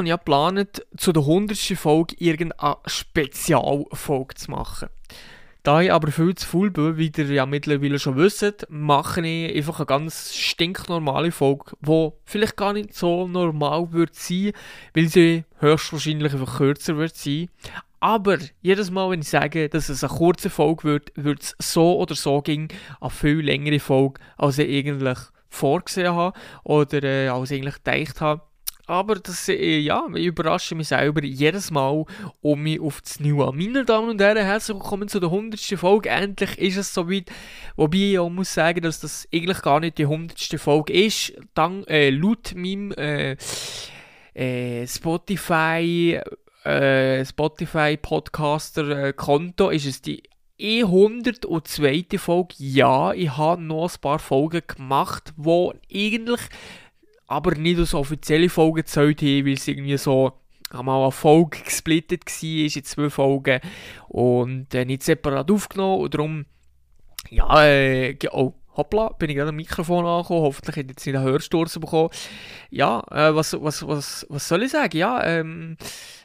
Habe ich ja geplant, zu der 100. Folge irgendeine Spezialfolge zu machen. Da ich aber viel zu faul bin, wie ihr ja mittlerweile schon wisst, mache ich einfach eine ganz stinknormale Folge, die vielleicht gar nicht so normal wird sein, weil sie höchstwahrscheinlich einfach kürzer wird sein. Aber jedes Mal, wenn ich sage, dass es eine kurze Folge wird, wird es so oder so gehen eine viel längere Folge, als ich eigentlich vorgesehen habe oder äh, als ich eigentlich gedacht habe. Aber das, äh, ja, ich überrasche mich selber jedes Mal um mich auf das Neue. Meine Damen und Herren, herzlich willkommen zu der 100. Folge. Endlich ist es soweit. Wobei ich auch muss sagen, dass das eigentlich gar nicht die 100. Folge ist. Dann, äh, laut meinem äh, äh, Spotify, äh, Spotify Podcaster äh, Konto ist es die 102. Folge. Ja, ich habe noch ein paar Folgen gemacht, wo eigentlich aber nicht als offizielle Folge gezählt haben, weil es irgendwie so einmal eine Folge gesplittet war, in zwei Folgen und äh, nicht separat aufgenommen und darum, ja, äh, oh, hoppla, bin ich gerade am Mikrofon angekommen, hoffentlich hat jetzt nicht einen Hörsturz bekommen. Ja, äh, was, was, was, was soll ich sagen? Ja, ähm,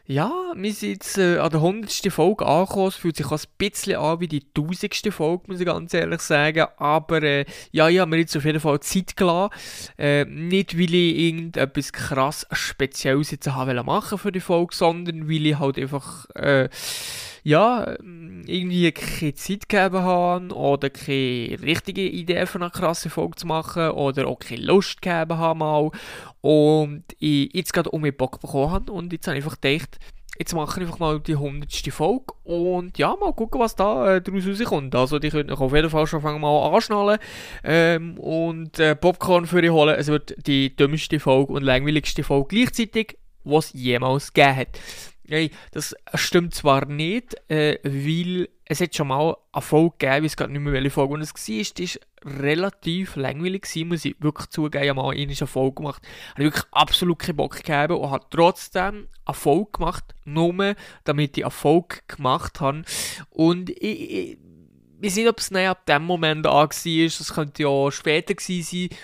ja, wir sind jetzt äh, an der 100. Folge angekommen. Es fühlt sich auch ein bisschen an wie die 1000. Folge, muss ich ganz ehrlich sagen. Aber äh, ja, ich habe mir jetzt auf jeden Fall Zeit gelassen. Äh, nicht, weil ich irgendetwas krass Spezielles jetzt haben machen für die Folge, sondern weil ich halt einfach äh, ja, irgendwie keine Zeit gegeben habe oder keine richtige Idee für eine krasse Folge zu machen oder auch keine Lust gegeben habe mal und ich jetzt gerade um mich Bock bekommen habe und jetzt habe ich einfach gedacht, jetzt mache ich einfach mal die 100. Folge und ja, mal gucken, was da äh, daraus rauskommt. Also die könnt ihr auf jeden Fall schon mal anschnallen ähm, und äh, Popcorn für euch holen. Es wird die dümmste Folge und langweiligste Folge gleichzeitig, was es jemals gegeben hat. Nein, das stimmt zwar nicht, äh, weil es hat schon mal eine Folge gegeben, ich weiß gar nicht mehr, welche Folge es war, die war relativ langweilig muss ich wirklich zugeben, ich habe mal eine Folge gemacht, habe ich wirklich absolut keinen Bock gegeben und habe trotzdem eine Folge gemacht, nur damit ich eine Folge gemacht habe. Und ich, ich, ich weiß nicht, ob es ab dem Moment an war, das könnte ja später gewesen sein,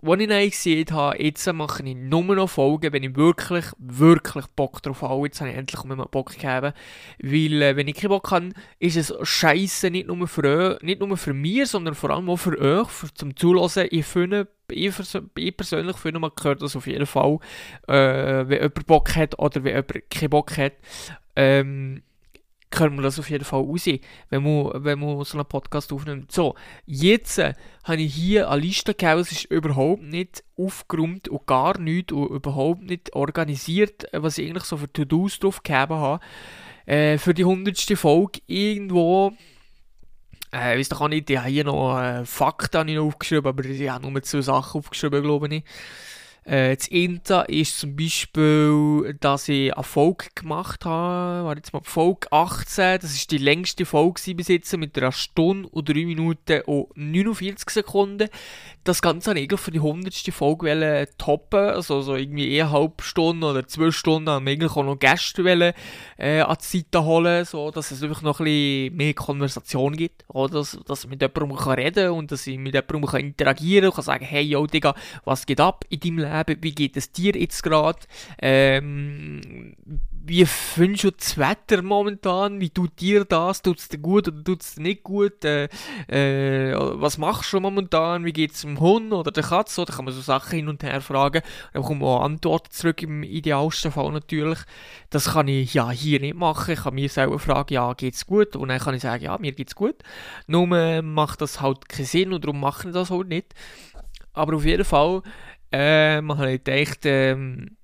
als ich dann gesehen habe, jetzt mache ich nur noch Folgen, wenn ich wirklich, wirklich Bock drauf habe. Jetzt habe ich endlich mal Bock gegeben. Weil, äh, wenn ich keinen Bock habe, ist es scheiße, nicht nur für, nicht nur für mich, sondern vor allem auch für euch, für, zum Zuhören. Ich finde, ich, ich persönlich finde, man gehört das auf jeden Fall, äh, wenn jemand Bock hat oder wenn jemand keinen Bock hat. Ähm, können wir das auf jeden Fall aussehen, wenn man, wenn man so einen Podcast aufnimmt. So, jetzt äh, habe ich hier eine Liste gegeben, es ist überhaupt nicht aufgeräumt und gar nichts und überhaupt nicht organisiert, äh, was ich eigentlich so für To-Dos drauf gegeben habe. Äh, für die 100. Folge irgendwo äh, doch auch nicht, ich habe hier noch äh, Fakten aufgeschrieben, aber ich habe nur zwei Sachen aufgeschrieben, glaube ich. Äh, das Inter ist zum Beispiel, dass ich eine Folge gemacht habe, war jetzt mal Folge 18, das ist die längste Folge bis jetzt, mit einer Stunde und 3 Minuten und 49 Sekunden. Das Ganze habe ich für die 100. Folge toppen, also so irgendwie eine halbe Stunde oder zwei Stunden, haben eigentlich auch noch Gäste wollen, äh, an die Seite holen, so, dass es einfach noch ein bisschen mehr Konversation gibt, oder? Dass, dass ich mit jemandem reden kann und dass ich mit jemandem interagieren kann und sagen, hey, yo, Digga, was geht ab in deinem Leben? Leben, wie geht es dir jetzt gerade? Ähm, wie findest du das Wetter momentan? Wie tut dir das? Tut es dir gut oder tut es dir nicht gut? Äh, äh, was machst du momentan? Wie geht es dem Hund oder der Katze? Da kann man so Sachen hin und her fragen. Dann bekommt man auch Antworten zurück, im idealsten Fall natürlich. Das kann ich ja hier nicht machen. Ich kann mir selber fragen, ja, geht es gut? Und dann kann ich sagen, ja, mir geht es gut. Nur macht das halt keinen Sinn und darum mache ich das halt nicht. Aber auf jeden Fall ähm, habe ich gedacht, ähm,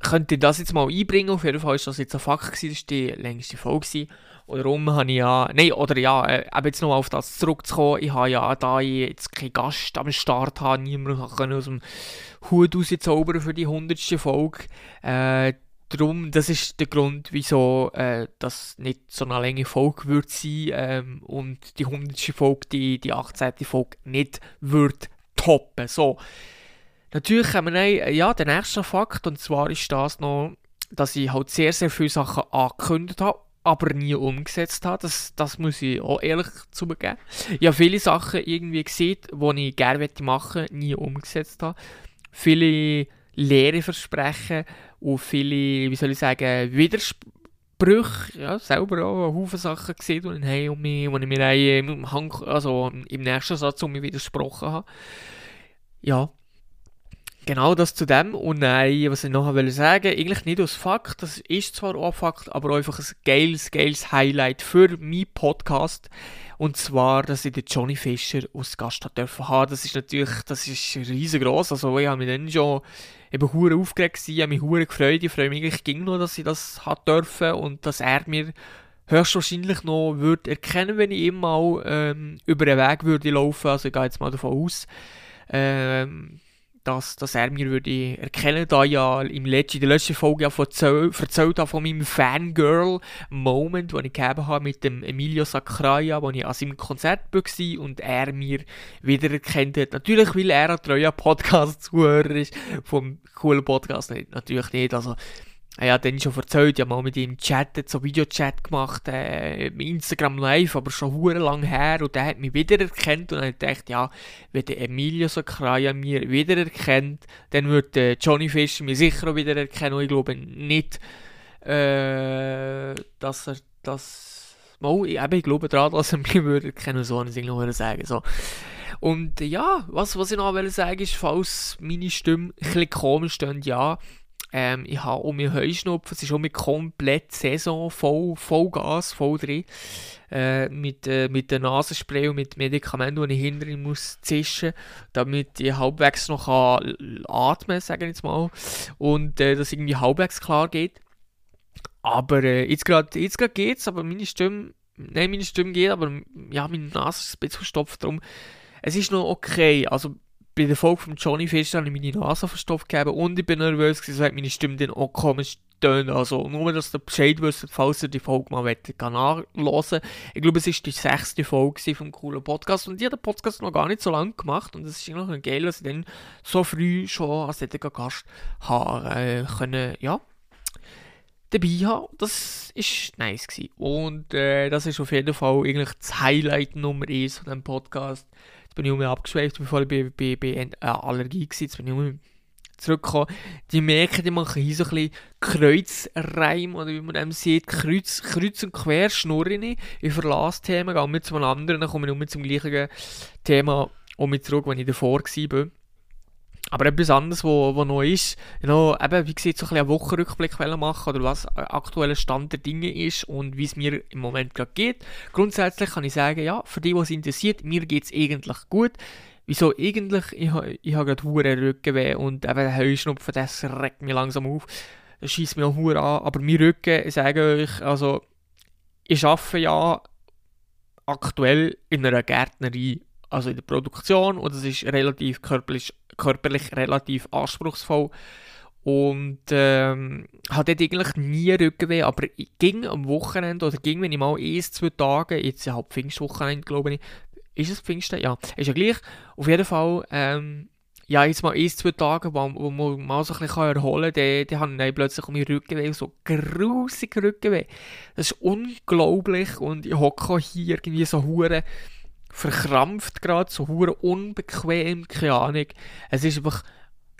könnte ich das jetzt mal einbringen. Auf jeden Fall ist das jetzt ein Fakt gewesen, das war die längste Folge. Gewesen. Und darum habe ich ja, nein, oder ja, äh, jetzt noch auf das zurückzukommen, ich habe ja, da ich jetzt keinen Gast am Start habe, niemand aus dem Hut rauszaubern für die 100. Folge. Äh, darum, das ist der Grund, wieso äh, das nicht so eine lange Folge wird sein ähm, und die 100. Folge, die, die 18. Folge nicht wird toppen. So. Natürlich haben wir ja, den nächsten Fakt, und zwar ist das noch, dass ich halt sehr, sehr viele Sachen angekündigt habe, aber nie umgesetzt habe. Das, das muss ich auch ehrlich zugeben. Ich habe viele Sachen irgendwie gesehen, die ich gerne machen möchte, nie umgesetzt habe. Viele Lehre versprechen und viele, wie soll ich sagen, Widersprüche, ja, selber auch einen Haufen Sachen gesehen, die ich, hey, die ich mir im, Hang, also im nächsten Satz um mich widersprochen habe. Ja, Genau das zu dem. Und nein, was ich will sagen, eigentlich nicht aus Fakt, das ist zwar auch Fakt, aber einfach ein geiles, geiles Highlight für meinen Podcast. Und zwar, dass ich den Johnny Fischer als Gast hat dürfen haben. Das ist natürlich, das ist riesengroß. Also ich habe mich dann schon eben hure aufgeregt gewesen, habe mich hure gefreut. Ich freue mich eigentlich ging noch, dass ich das hat dürfen und dass er mir höchstwahrscheinlich noch würde erkennen, wenn ich ihm mal ähm, über den Weg würde laufen. Also ich gehe jetzt mal davon aus. Ähm, dass, dass er mir würde erkennen, da ja im letzten, in der letzten Folge ja erzählt, erzählt habe von meinem Fangirl-Moment, den ich gegeben habe mit dem Emilio Sacraia, wo ich an seinem Konzert war und er mir wiedererkennt hat. Natürlich, weil er ein treuer Podcast-Zuhörer ist, vom coolen Podcast, natürlich nicht, also er hat dann schon erzählt, ja mal mit ihm chattet, so Videochat gemacht, äh, Instagram Live, aber schon hure lang her und der hat mich wiedererkannt und dann habe ich gedacht, ja, wenn der Emilio Sakraya mir wiedererkennt, dann wird äh, Johnny Fischer mich sicher auch wiedererkennen und ich glaube nicht, äh, dass er das, mal, ich, ich glaube daran, dass er mich würde erkennen, so ich noch sagen, so. Und ja, was, was ich noch will sagen ist, falls meine Stimme ein bisschen komisch stöhnt, ja, ähm, ich habe um mich Heuschnupfen, es ist um mich komplett Saison, voll, voll Gas, voll drin. Äh, mit, äh, mit der Nasenspray und mit Medikamenten, die ich hinter muss zischen, damit ich halbwegs noch kann atmen kann, sagen jetzt mal. Und äh, dass irgendwie halbwegs klar geht. Aber äh, jetzt gerade jetzt geht es, aber meine Stimme, nein, meine Stimme geht, aber ja, meine Nase ist ein bisschen verstopft, darum, es ist noch okay. Also bei der Folge von Johnny Fischer habe ich meine Nase verstopft gegeben und ich bin nervös gewesen, so hat meine Stimme dann auch komisch tönen. Also nur, dass ihr Bescheid wisst, falls ihr die Folge mal nachhören Ich glaube, es ist die sechste Folge vom coolen Podcast und ich habe den Podcast noch gar nicht so lange gemacht und es ist noch geil, dass ich dann so früh schon als solcher Gast habe, äh, können, ja, dabei haben. Das ist nice gewesen. Und äh, das ist auf jeden Fall eigentlich das Highlight Nummer 1 von diesem Podcast. Jetzt bin ich um abgeschweift, bevor ich bei, bei, bei äh, Allergie war. Jetzt bin ich um zurückgekommen. Die merken, die machen hier so ein bisschen Kreuzreim, oder wie man dem sieht, Kreuz, Kreuz und Quer schnurren ich. Ich verlasse Themen, gehe mit zu einem anderen, dann komme ich nur zum gleichen Thema um mich zurück, wenn ich davor war. Aber etwas anderes, wo, wo noch ist, you eben, wie gesagt, so ein einen Wochenrückblick machen oder was aktueller Stand der Dinge ist und wie es mir im Moment gerade geht. Grundsätzlich kann ich sagen, ja, für die, was interessiert, mir geht es eigentlich gut. Wieso eigentlich? Ich, ich habe gerade hure Rückenweh und eben der Heuschnupfen, das regt mich langsam auf. Das schießt mich auch hure an. Aber mein Rücken, ich sage euch, also, ich arbeite ja aktuell in einer Gärtnerei, also in der Produktion und es ist relativ körperlich körperlich relativ anspruchsvoll und ähm, hatte eigentlich nie Rückenweh, aber ging am Wochenende oder ging, wenn ich mal ein, zwei Tage, jetzt halb Pfingstwochenende, glaube ich, ist es Pfingsten? Ja, ist ja gleich. Auf jeden Fall, ähm, ja, jetzt mal ein, zwei Tage, wo, wo man mal so ein bisschen erholen kann, dann, habe ich plötzlich um Rückenweh, so grusig Rückenweh. Das ist unglaublich und ich hocke hier irgendwie so hure verkrampft gerade, so hure unbequem, keine Ahnung. Es ist einfach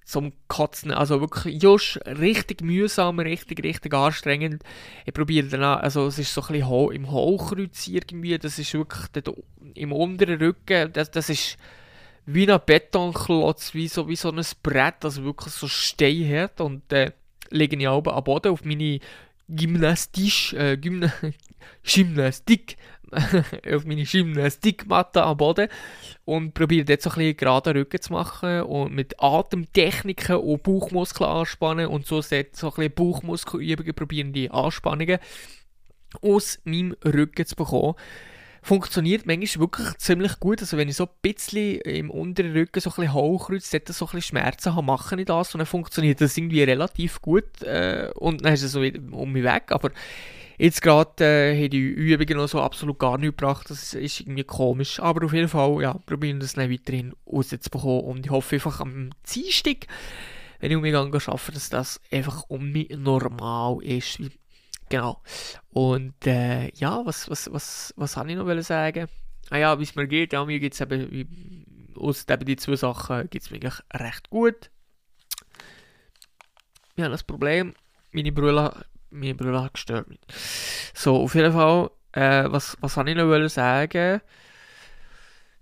zum Kotzen, also wirklich just richtig mühsam, richtig, richtig anstrengend. Ich probiere dann auch, also es ist so ein bisschen im Hochkreuz irgendwie, das ist wirklich dort im unteren Rücken, das, das ist wie ein Betonklotz, wie so, wie so ein Brett, also wirklich so steinhart und äh, lege ich oben am Boden auf meine Gymnastisch, äh, Gymna Gymnastik auf meine Gymnastikmatte am Boden und probiere dort so ein bisschen gerade Rücken zu machen und mit Atemtechniken und Bauchmuskeln anspannen und so, so ein bisschen Bauchmuskelübungen probieren, die Anspannungen aus meinem Rücken zu bekommen. Funktioniert manchmal wirklich ziemlich gut. Also wenn ich so ein bisschen im unteren Rücken so ein bisschen hochkreuze, dort so ein bisschen Schmerzen habe, mache ich das und dann funktioniert das irgendwie relativ gut äh, und dann ist es so um mich weg. Aber Jetzt gerade äh, haben die Übungen noch so absolut gar nicht gebracht. Das ist irgendwie komisch. Aber auf jeden Fall, ja, probieren das dann weiterhin rauszubekommen. Und ich hoffe einfach am Dienstag, wenn ich um mich arbeite, dass das einfach um mich normal ist. Genau. Und äh, ja, was, was, was, was habe ich noch sagen? Ah ja, wie es mir geht, ja, mir geht es eben, aus eben die zwei Sachen geht es mir eigentlich recht gut. wir haben das Problem, meine Brille, meine Brille gestört. So, auf jeden Fall, äh, was, was wollte ich noch sagen?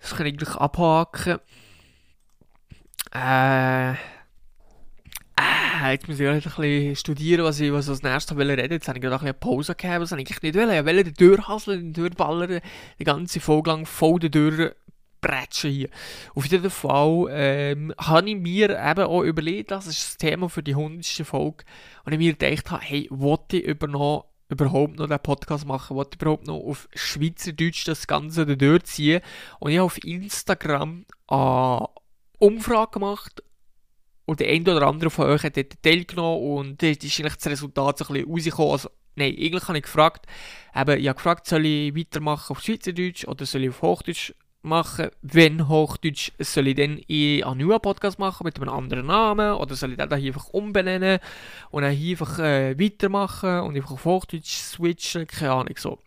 Das kann ich gleich abhaken. Äh, äh, jetzt muss ich ein bisschen studieren, was ich was als nächstes reden. Jetzt habe ich gerade ein bisschen Pause das habe ich nicht wollen. Ich wollte durchhasseln, durchballern, die ganze Folge lang voll durch bretschen hier. Auf jeden Fall ähm, habe ich mir eben auch überlegt, das ist das Thema für die 100. Folge, und ich mir gedacht habe, hey, wollte ich über noch, überhaupt noch den Podcast machen, wollte ich überhaupt noch auf Schweizerdeutsch das Ganze durchziehen und ich habe auf Instagram eine Umfrage gemacht und der eine oder andere von euch hat dort teilgenommen und dort ist eigentlich das Resultat so ein bisschen rausgekommen. Also, nein, eigentlich habe ich gefragt, eben, ich habe gefragt, soll ich weitermachen auf Schweizerdeutsch oder soll ich auf Hochdeutsch machen, wenn Hochdeutsch, soll ich dann einen neuen Podcast machen mit einem anderen Namen oder soll ich den hier einfach umbenennen und dann einfach äh, weitermachen und einfach auf Hochdeutsch switchen, keine Ahnung so.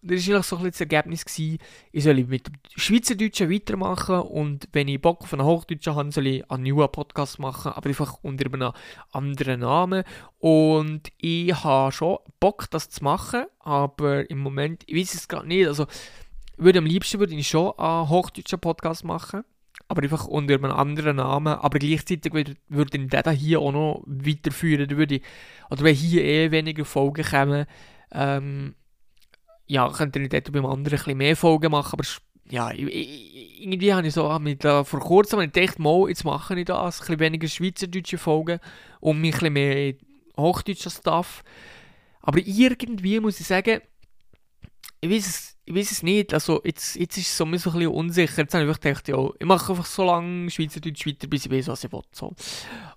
Und das war eigentlich so ein bisschen das Ergebnis, gewesen, ich soll mit dem Schweizerdeutschen weitermachen und wenn ich Bock auf einen Hochdeutschen habe, soll ich einen neuen Podcast machen, aber einfach unter einem anderen Namen. Und ich habe schon Bock, das zu machen, aber im Moment, ich weiß es gerade nicht, also würde am liebsten würde ich schon einen hochdeutschen Podcast machen, aber einfach unter einem anderen Namen. Aber gleichzeitig würde, ich den hier auch noch weiterführen. Würde ich, oder wenn hier eh weniger Folgen kommen, ähm, ja, könnte ich dort beim anderen ein bisschen mehr Folgen machen, aber ja, irgendwie habe ich so mit, äh, vor kurzem gedacht, mal, jetzt mache ich das, ein bisschen weniger schweizerdeutsche Folgen und mich ein bisschen mehr hochdeutscher Stuff. Aber irgendwie muss ich sagen, ich weiß es, ich weiß es nicht, also jetzt, jetzt ist es so ein bisschen unsicher, jetzt habe ich gedacht, ja, ich mache einfach so lange Schweizerdeutsch weiter, bis ich weiß, was ich will, so.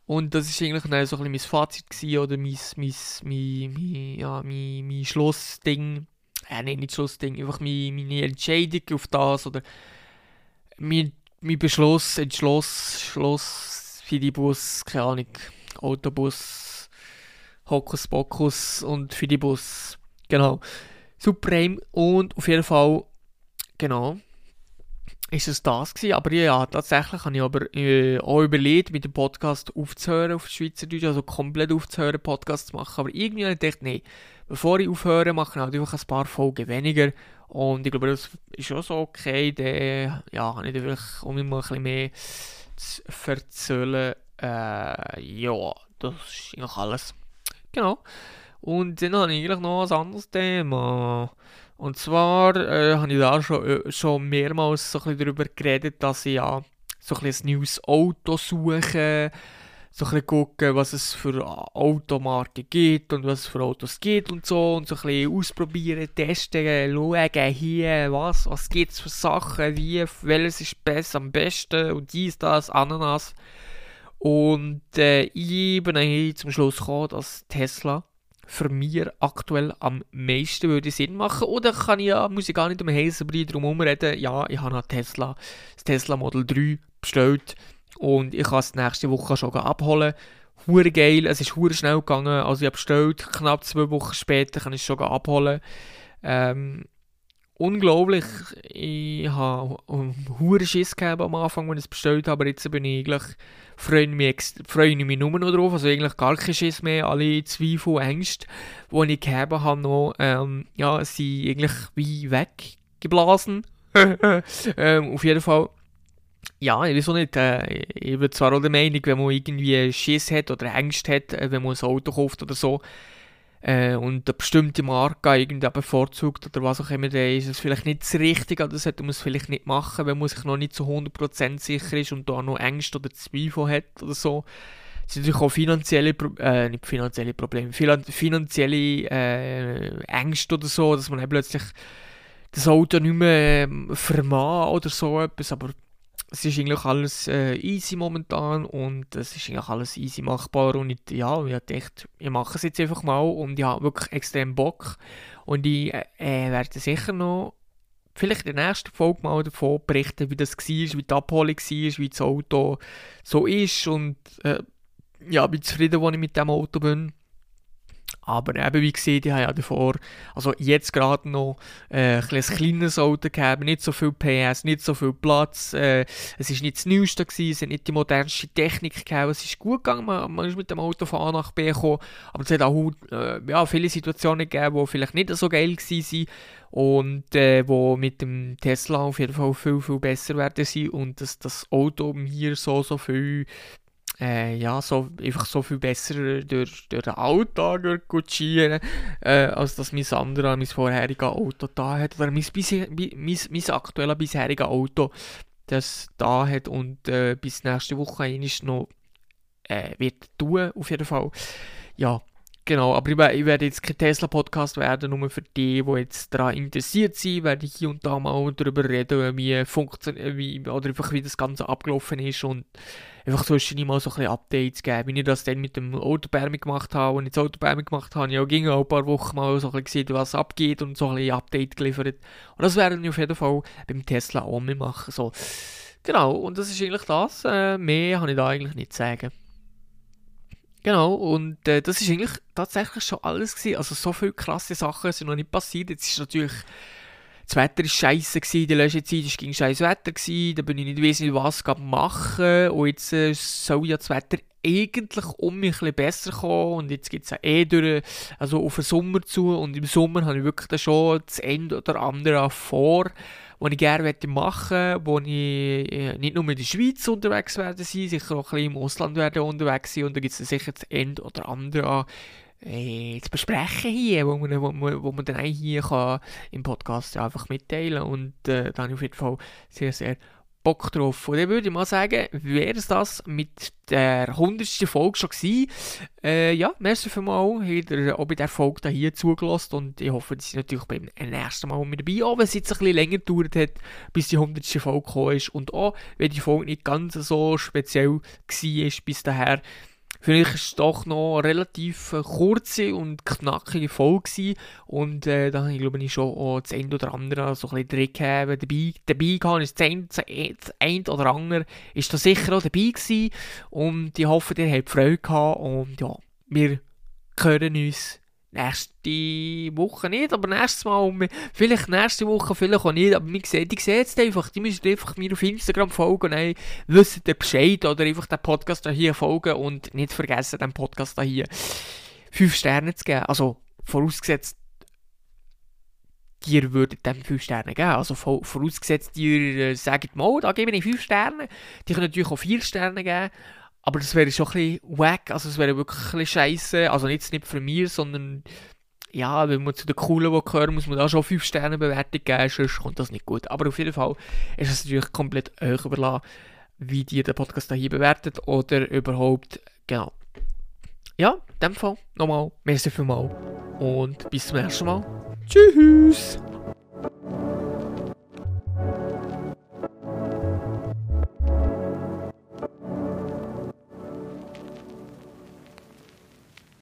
Und das ist eigentlich so ein bisschen mein Fazit gewesen, oder mein, mein, mein, mein, ja, mein, mein Schlussding, äh, nein, nicht Schlussding, einfach meine, meine Entscheidung auf das, oder mein, mein Beschluss, Entschluss, Schluss, Fidibus, keine Ahnung, Autobus, Hokuspokus und Fidibus, genau. Supreme und auf jeden Fall, genau, ist es das gewesen. Aber ja, tatsächlich habe ich aber äh, auch überlegt, mit dem Podcast aufzuhören auf Schweizerdeutsch, also komplett aufzuhören, Podcast zu machen. Aber irgendwie habe ich gedacht, nee, bevor ich aufhöre, mache ich halt einfach ein paar Folgen weniger. Und ich glaube, das ist auch so okay. Dann, ja, habe ich dann um immer ein bisschen mehr zu erzählen, äh, ja, das ist eigentlich alles. Genau. Und dann habe ich eigentlich noch ein anderes Thema. Und zwar äh, habe ich da schon, äh, schon mehrmals so ein darüber geredet, dass ich ja so ein, ein neues Auto suche, so ein bisschen gucken, was es für Automarken gibt und was es für Autos gibt und so und so ein bisschen ausprobieren, testen, schauen, hier, was, was gibt es für Sachen, wie, welches ist besser, am besten und dies, das, Ananas. Und äh, ich bin dann zum Schluss gekommen, dass Tesla für mich aktuell am meisten würde Sinn machen. Oder kann ich ja, muss ich gar nicht um heißen Brei drum reden. Ja, ich habe Tesla, das Tesla Model 3 bestellt und ich kann es nächste Woche schon abholen. Hure geil, es ist hure schnell gegangen. Also ich habe bestellt, knapp zwei Wochen später kann ich es schon abholen. Ähm, unglaublich. Ich habe hure Schiss gehabt am Anfang, als ich es bestellt habe, aber jetzt bin ich eigentlich freue ich mich, freue ich mich nur noch drauf, also eigentlich gar kein Schiss mehr, alle Zweifel Ängste, die ich gehabt habe, noch, ähm, ja, sind eigentlich wie weggeblasen. ähm, auf jeden Fall, ja, ich weiß auch nicht, äh, ich bin zwar auch der Meinung, wenn man irgendwie Schiss hat oder Ängste hat, äh, wenn man ein Auto kauft oder so, äh, und eine bestimmte Marke irgendwie bevorzugt oder was auch immer, dann ist es vielleicht nicht das Richtige oder sollte man es vielleicht nicht machen, wenn man sich noch nicht zu 100% sicher ist und da noch Ängste oder Zweifel hat oder so. Es sind natürlich auch finanzielle, äh, nicht finanzielle Probleme, finanzielle äh, Ängste oder so, dass man dann plötzlich das Auto nicht mehr äh, vermag oder so etwas, aber es ist eigentlich alles äh, easy momentan und es ist eigentlich alles easy machbar und ich, ja, ich dachte, ich mache es jetzt einfach mal und ich habe wirklich extrem Bock und ich äh, werde sicher noch vielleicht in der nächsten Folge mal davon berichten, wie das war, wie die Abholung war, wie das Auto so ist und äh, ja, wie zufrieden ich mit dem Auto bin. Aber eben, wie gesagt, ich habe ja davor, also jetzt gerade noch äh, ein, ein kleines Auto gehabt, nicht so viel PS, nicht so viel Platz. Äh, es war nicht das Neueste, gewesen, es hat nicht die modernste Technik gehabt. Es ist gut gegangen, man, man ist mit dem Auto von A nach B gekommen. Aber es hat auch äh, ja, viele Situationen gegeben, die vielleicht nicht so geil waren und äh, wo mit dem Tesla auf jeden Fall viel, viel besser werden sein und dass das Auto mir so, so viel äh, ja, so, einfach so viel besser durch, durch den Alltag kutschieren, äh, als dass mein anderer, mein vorheriges Auto da hat, oder mein, bisher, mein, mein aktuelles bisheriges Auto das da hat und äh, bis nächste Woche eigentlich noch äh, wird tun, auf jeden Fall. Ja, Genau, aber ich, ich werde jetzt kein Tesla-Podcast werden, nur für die, die jetzt daran interessiert sind, werde ich hier und da mal darüber reden, wie funktioniert, oder einfach wie das Ganze abgelaufen ist und einfach zwischendurch mal so ein bisschen Updates geben, wie ich das dann mit dem Autobärmi gemacht habe. Und ich das Autobärmi gemacht habe, ja, ging auch ein paar Wochen mal so ein bisschen gesehen, was abgeht und so ein bisschen Update geliefert. Und das werden wir auf jeden Fall beim Tesla auch mehr machen. So. Genau, und das ist eigentlich das. Äh, mehr kann ich da eigentlich nicht sagen. Genau, und äh, das ist eigentlich tatsächlich schon alles gewesen. Also so viele krasse Sachen sind noch nicht passiert. Jetzt ist natürlich, das Wetter war scheiße gewesen, die letzte Zeit war gegen scheiß Wetter gewesen, da bin ich nicht wissen, was machen und jetzt äh, soll ja das Wetter eigentlich um mich ein bisschen besser kommen und jetzt gibt es ja eh durch, also auf den Sommer zu und im Sommer habe ich wirklich schon das Ende oder andere vor die ich gerne machen möchte, wo ich äh, nicht nur in der Schweiz unterwegs werde sein, sicher auch ein bisschen im Ausland werde unterwegs sein. Und da gibt es sicher das Ende oder andere an äh, zu besprechen hier, wo man, wo man, wo man dann hier kann im Podcast einfach mitteilen und äh, da habe ich auf jeden Fall sehr, sehr Bock drauf. Und dann würde ich mal sagen, wäre es das mit der 100. Folge schon gewesen. Äh, ja, merci mal, habt ihr auch bei der Folge hier zugelassen und ich hoffe, dass ihr natürlich beim nächsten Mal mit dabei, auch wenn es jetzt ein bisschen länger gedauert hat, bis die 100. Folge gekommen ist und auch, wenn die Folge nicht ganz so speziell war bis daher, Finde ich, es doch noch eine relativ äh, kurze und knackige Folge. Und äh, da habe ich, glaube ich, schon auch das eine oder andere so ein bisschen drin. Dabei, dabei gehabt das eine, das eine oder andere ist da sicher auch dabei gewesen. Und ich hoffe, ihr habt Freude gehabt. Und ja, wir hören uns nächste Woche nicht, aber nächstes Mal, vielleicht nächste Woche, vielleicht auch nicht, aber wir sehen, die sehen es einfach, die müssen einfach mir auf Instagram folgen und dann wissen ihr Bescheid oder? Einfach den Podcast hier folgen und nicht vergessen, den Podcast hier 5 Sterne zu geben, also vorausgesetzt, ihr würdet dem 5 Sterne geben, also vorausgesetzt, ihr äh, sagt mal, da gebe ich 5 Sterne, die können natürlich auch 4 Sterne geben, aber das wäre schon ein bisschen wack, also es wäre wirklich ein scheiße. Also jetzt nicht von mir, sondern ja, wenn man zu den Coolen gehört, muss man da schon 5 Sterne Bewertung geben, sonst kommt das nicht gut. Aber auf jeden Fall ist es natürlich komplett euch überlassen, wie ihr den Podcast hier bewertet oder überhaupt, genau. Ja, in dem Fall nochmal, merci vielmals und bis zum nächsten Mal. Tschüss!